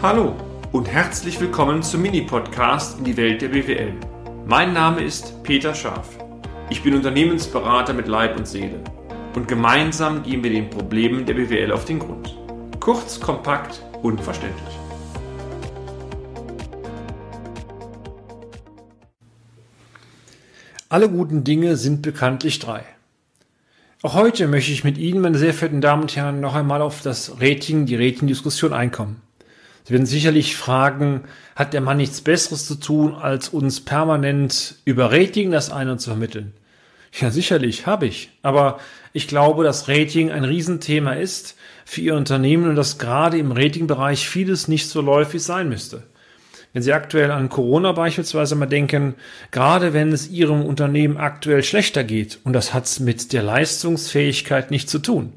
Hallo und herzlich willkommen zum Mini-Podcast in die Welt der BWL. Mein Name ist Peter Scharf. Ich bin Unternehmensberater mit Leib und Seele und gemeinsam gehen wir den Problemen der BWL auf den Grund. Kurz, kompakt, unverständlich. Alle guten Dinge sind bekanntlich drei. Auch heute möchte ich mit Ihnen, meine sehr verehrten Damen und Herren, noch einmal auf das Rating, die Rating-Diskussion einkommen. Sie werden sicherlich fragen, hat der Mann nichts Besseres zu tun, als uns permanent über Rating das eine zu vermitteln? Ja, sicherlich, habe ich. Aber ich glaube, dass Rating ein Riesenthema ist für Ihr Unternehmen und dass gerade im Ratingbereich vieles nicht so läufig sein müsste. Wenn Sie aktuell an Corona beispielsweise mal denken, gerade wenn es Ihrem Unternehmen aktuell schlechter geht, und das hat mit der Leistungsfähigkeit nichts zu tun,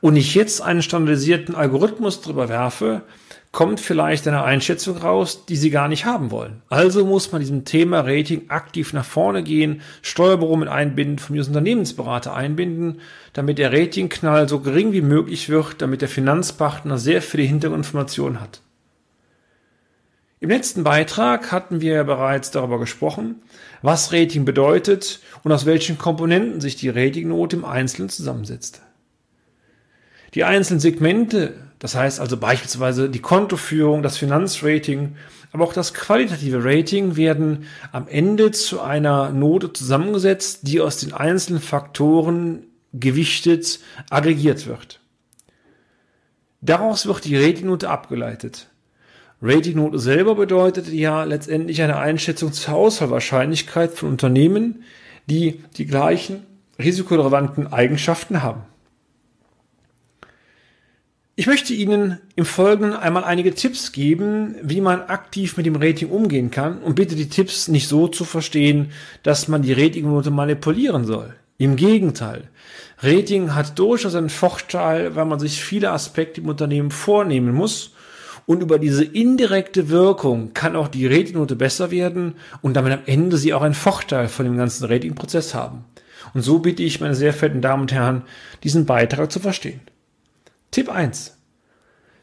und ich jetzt einen standardisierten Algorithmus drüber werfe, kommt vielleicht eine Einschätzung raus, die Sie gar nicht haben wollen. Also muss man diesem Thema Rating aktiv nach vorne gehen, Steuerbüro mit einbinden, von mir Unternehmensberater einbinden, damit der Ratingknall so gering wie möglich wird, damit der Finanzpartner sehr viele Hintergrundinformationen hat. Im letzten Beitrag hatten wir ja bereits darüber gesprochen, was Rating bedeutet und aus welchen Komponenten sich die Ratingnote im Einzelnen zusammensetzt. Die einzelnen Segmente das heißt also beispielsweise die Kontoführung, das Finanzrating, aber auch das qualitative Rating werden am Ende zu einer Note zusammengesetzt, die aus den einzelnen Faktoren gewichtet aggregiert wird. Daraus wird die Ratingnote abgeleitet. Ratingnote selber bedeutet ja letztendlich eine Einschätzung zur Auswahlwahrscheinlichkeit von Unternehmen, die die gleichen risikorelevanten Eigenschaften haben. Ich möchte Ihnen im Folgenden einmal einige Tipps geben, wie man aktiv mit dem Rating umgehen kann und bitte die Tipps nicht so zu verstehen, dass man die Ratingnote manipulieren soll. Im Gegenteil. Rating hat durchaus einen Vorteil, weil man sich viele Aspekte im Unternehmen vornehmen muss und über diese indirekte Wirkung kann auch die Ratingnote besser werden und damit am Ende Sie auch einen Vorteil von dem ganzen Ratingprozess haben. Und so bitte ich meine sehr verehrten Damen und Herren, diesen Beitrag zu verstehen. Tipp 1.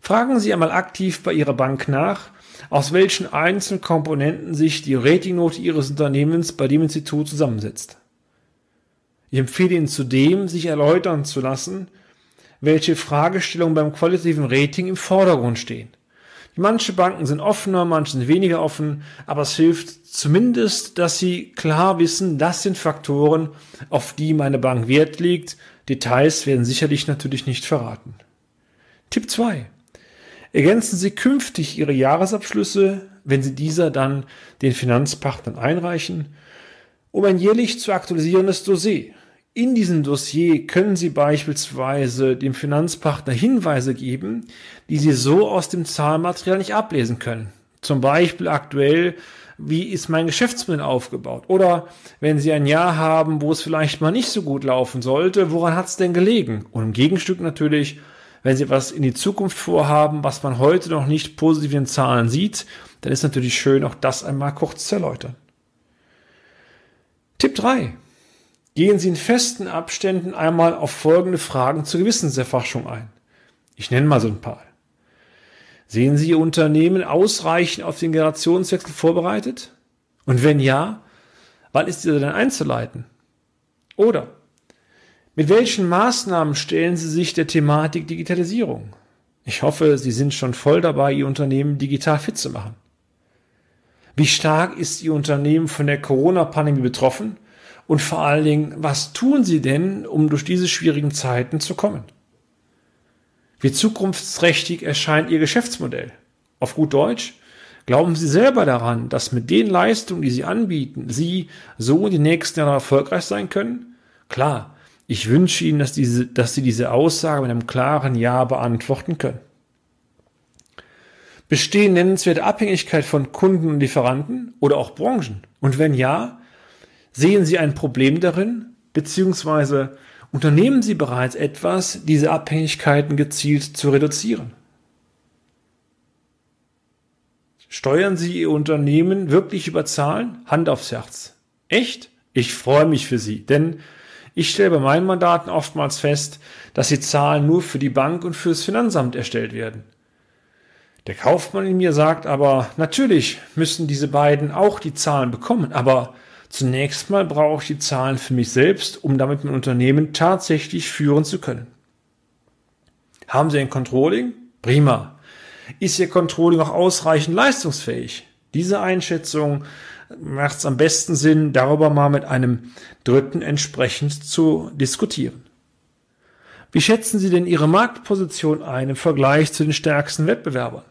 Fragen Sie einmal aktiv bei Ihrer Bank nach, aus welchen einzelnen Komponenten sich die Ratingnote Ihres Unternehmens bei dem Institut zusammensetzt. Ich empfehle Ihnen zudem, sich erläutern zu lassen, welche Fragestellungen beim qualitativen Rating im Vordergrund stehen. Manche Banken sind offener, manche sind weniger offen, aber es hilft zumindest, dass Sie klar wissen, das sind Faktoren, auf die meine Bank Wert legt. Details werden sicherlich natürlich nicht verraten. Tipp 2. Ergänzen Sie künftig Ihre Jahresabschlüsse, wenn Sie dieser dann den Finanzpartnern einreichen, um ein jährlich zu aktualisierendes Dossier. In diesem Dossier können Sie beispielsweise dem Finanzpartner Hinweise geben, die Sie so aus dem Zahlenmaterial nicht ablesen können. Zum Beispiel aktuell, wie ist mein Geschäftsmodell aufgebaut? Oder wenn Sie ein Jahr haben, wo es vielleicht mal nicht so gut laufen sollte, woran hat es denn gelegen? Und im Gegenstück natürlich, wenn Sie was in die Zukunft vorhaben, was man heute noch nicht positiv in Zahlen sieht, dann ist natürlich schön, auch das einmal kurz zu erläutern. Tipp 3. Gehen Sie in festen Abständen einmal auf folgende Fragen zur Gewissenserforschung ein. Ich nenne mal so ein paar. Sehen Sie Ihr Unternehmen ausreichend auf den Generationswechsel vorbereitet? Und wenn ja, wann ist dieser denn einzuleiten? Oder mit welchen Maßnahmen stellen Sie sich der Thematik Digitalisierung? Ich hoffe, Sie sind schon voll dabei, Ihr Unternehmen digital fit zu machen. Wie stark ist Ihr Unternehmen von der Corona-Pandemie betroffen? Und vor allen Dingen, was tun Sie denn, um durch diese schwierigen Zeiten zu kommen? Wie zukunftsträchtig erscheint Ihr Geschäftsmodell? Auf gut Deutsch, glauben Sie selber daran, dass mit den Leistungen, die Sie anbieten, Sie so in den nächsten Jahren erfolgreich sein können? Klar, ich wünsche Ihnen, dass, diese, dass Sie diese Aussage mit einem klaren Ja beantworten können. Bestehen nennenswerte Abhängigkeit von Kunden und Lieferanten oder auch Branchen? Und wenn ja, sehen Sie ein Problem darin, beziehungsweise unternehmen Sie bereits etwas, diese Abhängigkeiten gezielt zu reduzieren? Steuern Sie Ihr Unternehmen wirklich über Zahlen? Hand aufs Herz. Echt? Ich freue mich für Sie, denn ich stelle bei meinen Mandaten oftmals fest, dass die Zahlen nur für die Bank und fürs Finanzamt erstellt werden. Der Kaufmann in mir sagt aber, natürlich müssen diese beiden auch die Zahlen bekommen, aber zunächst mal brauche ich die Zahlen für mich selbst, um damit mein Unternehmen tatsächlich führen zu können. Haben Sie ein Controlling? Prima. Ist Ihr Controlling auch ausreichend leistungsfähig? Diese Einschätzung macht es am besten Sinn, darüber mal mit einem Dritten entsprechend zu diskutieren. Wie schätzen Sie denn Ihre Marktposition ein im Vergleich zu den stärksten Wettbewerbern?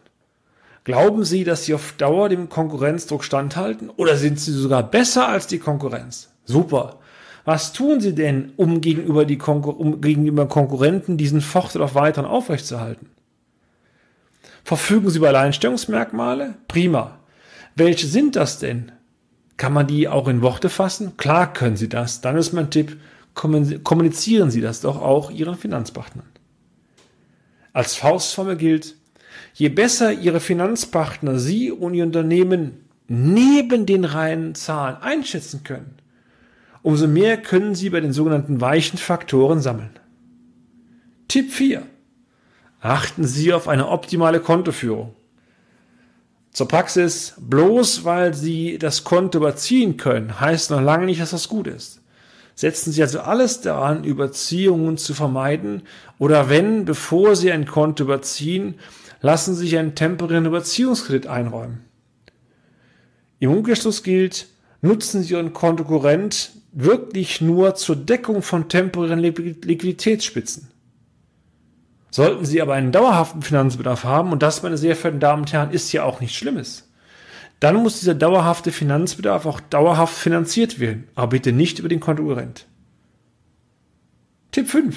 Glauben Sie, dass Sie auf Dauer dem Konkurrenzdruck standhalten oder sind Sie sogar besser als die Konkurrenz? Super. Was tun Sie denn, um gegenüber, die Konkur um gegenüber Konkurrenten diesen Vorteil auf weiteren aufrechtzuerhalten? Verfügen Sie über Alleinstellungsmerkmale? Prima. Welche sind das denn? Kann man die auch in Worte fassen? Klar können Sie das. Dann ist mein Tipp, kommunizieren Sie das doch auch Ihren Finanzpartnern. Als Faustformel gilt, je besser Ihre Finanzpartner Sie und Ihr Unternehmen neben den reinen Zahlen einschätzen können, umso mehr können Sie bei den sogenannten weichen Faktoren sammeln. Tipp 4. Achten Sie auf eine optimale Kontoführung. Zur Praxis, bloß weil Sie das Konto überziehen können, heißt noch lange nicht, dass das gut ist. Setzen Sie also alles daran, Überziehungen zu vermeiden oder wenn, bevor Sie ein Konto überziehen, lassen Sie sich einen temporären Überziehungskredit einräumen. Im Umkehrschluss gilt, nutzen Sie Ihren Kontokorrent wirklich nur zur Deckung von temporären Liquiditätsspitzen. Sollten Sie aber einen dauerhaften Finanzbedarf haben, und das, meine sehr verehrten Damen und Herren, ist ja auch nichts Schlimmes, dann muss dieser dauerhafte Finanzbedarf auch dauerhaft finanziert werden, aber bitte nicht über den Konkurrent. Tipp 5.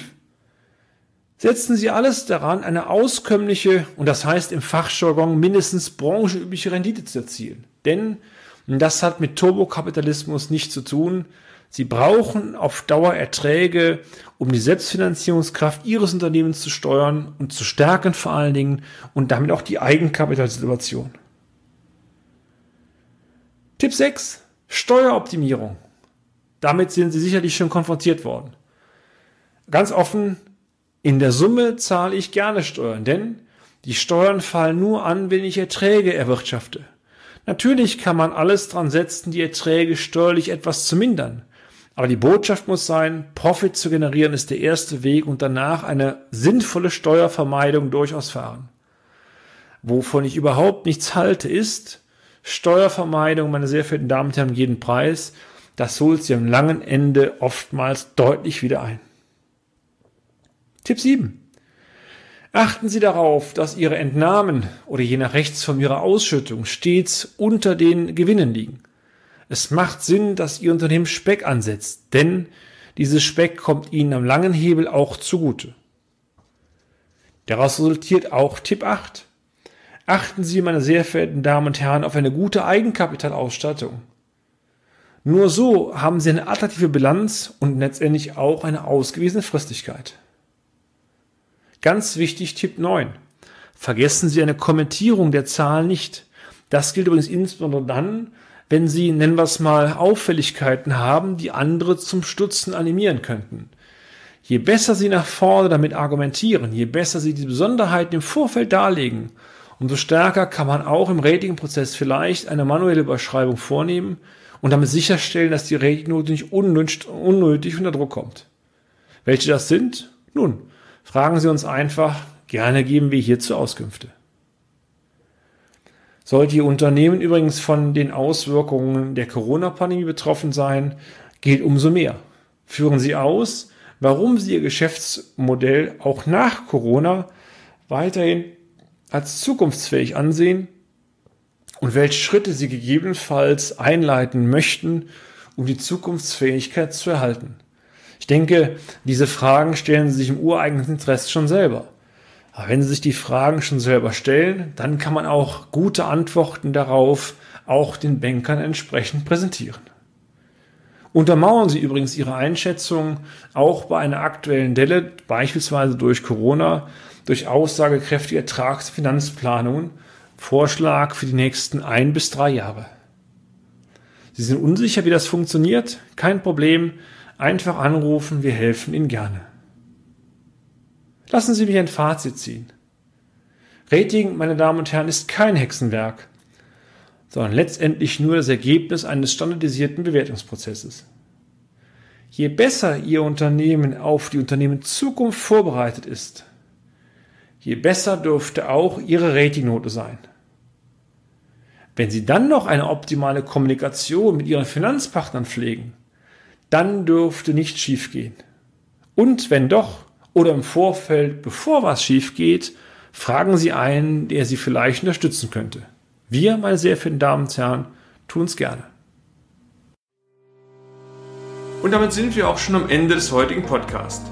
Setzen Sie alles daran, eine auskömmliche und das heißt im Fachjargon mindestens branchenübliche Rendite zu erzielen. Denn das hat mit Turbokapitalismus nichts zu tun. Sie brauchen auf Dauer Erträge, um die Selbstfinanzierungskraft Ihres Unternehmens zu steuern und zu stärken vor allen Dingen und damit auch die Eigenkapitalsituation. Tipp 6. Steueroptimierung. Damit sind Sie sicherlich schon konfrontiert worden. Ganz offen, in der Summe zahle ich gerne Steuern, denn die Steuern fallen nur an, wenn ich Erträge erwirtschafte. Natürlich kann man alles dran setzen, die Erträge steuerlich etwas zu mindern. Aber die Botschaft muss sein, Profit zu generieren ist der erste Weg und danach eine sinnvolle Steuervermeidung durchaus fahren. Wovon ich überhaupt nichts halte, ist, Steuervermeidung, meine sehr verehrten Damen und Herren, jeden Preis. Das holt sie am langen Ende oftmals deutlich wieder ein. Tipp 7. Achten Sie darauf, dass Ihre Entnahmen oder je nach Rechtsform Ihrer Ausschüttung stets unter den Gewinnen liegen. Es macht Sinn, dass Ihr Unternehmen Speck ansetzt, denn dieses Speck kommt Ihnen am langen Hebel auch zugute. Daraus resultiert auch Tipp 8. Achten Sie, meine sehr verehrten Damen und Herren, auf eine gute Eigenkapitalausstattung. Nur so haben Sie eine attraktive Bilanz und letztendlich auch eine ausgewiesene Fristigkeit. Ganz wichtig, Tipp 9. Vergessen Sie eine Kommentierung der Zahlen nicht. Das gilt übrigens insbesondere dann, wenn Sie, nennen wir es mal, Auffälligkeiten haben, die andere zum Stutzen animieren könnten. Je besser Sie nach vorne damit argumentieren, je besser Sie die Besonderheiten im Vorfeld darlegen, umso stärker kann man auch im Ratingprozess vielleicht eine manuelle Überschreibung vornehmen und damit sicherstellen, dass die Ratingnote nicht unnötig, unter Druck kommt. Welche das sind? Nun, fragen Sie uns einfach, gerne geben wir hierzu Auskünfte. Sollte Ihr Unternehmen übrigens von den Auswirkungen der Corona-Pandemie betroffen sein, gilt umso mehr. Führen Sie aus, warum Sie Ihr Geschäftsmodell auch nach Corona weiterhin als zukunftsfähig ansehen und welche Schritte sie gegebenenfalls einleiten möchten, um die Zukunftsfähigkeit zu erhalten. Ich denke, diese Fragen stellen Sie sich im ureigenen Interesse schon selber. Aber wenn Sie sich die Fragen schon selber stellen, dann kann man auch gute Antworten darauf auch den Bankern entsprechend präsentieren. Untermauern Sie übrigens Ihre Einschätzung auch bei einer aktuellen Delle, beispielsweise durch Corona, durch aussagekräftige Ertragsfinanzplanungen Vorschlag für die nächsten ein bis drei Jahre. Sie sind unsicher, wie das funktioniert? Kein Problem. Einfach anrufen, wir helfen Ihnen gerne. Lassen Sie mich ein Fazit ziehen. Rating, meine Damen und Herren, ist kein Hexenwerk, sondern letztendlich nur das Ergebnis eines standardisierten Bewertungsprozesses. Je besser Ihr Unternehmen auf die Unternehmen Zukunft vorbereitet ist, je besser dürfte auch Ihre Ratingnote sein. Wenn Sie dann noch eine optimale Kommunikation mit Ihren Finanzpartnern pflegen, dann dürfte nichts schiefgehen. Und wenn doch, oder im Vorfeld, bevor was schief geht, fragen Sie einen, der Sie vielleicht unterstützen könnte. Wir, meine sehr verehrten Damen und Herren, tun es gerne. Und damit sind wir auch schon am Ende des heutigen Podcasts.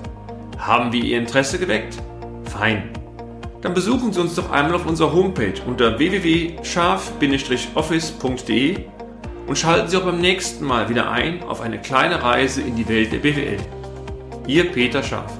Haben wir Ihr Interesse geweckt? Fein. Dann besuchen Sie uns doch einmal auf unserer Homepage unter www.scharf-office.de und schalten Sie auch beim nächsten Mal wieder ein auf eine kleine Reise in die Welt der BWL. Ihr Peter Scharf.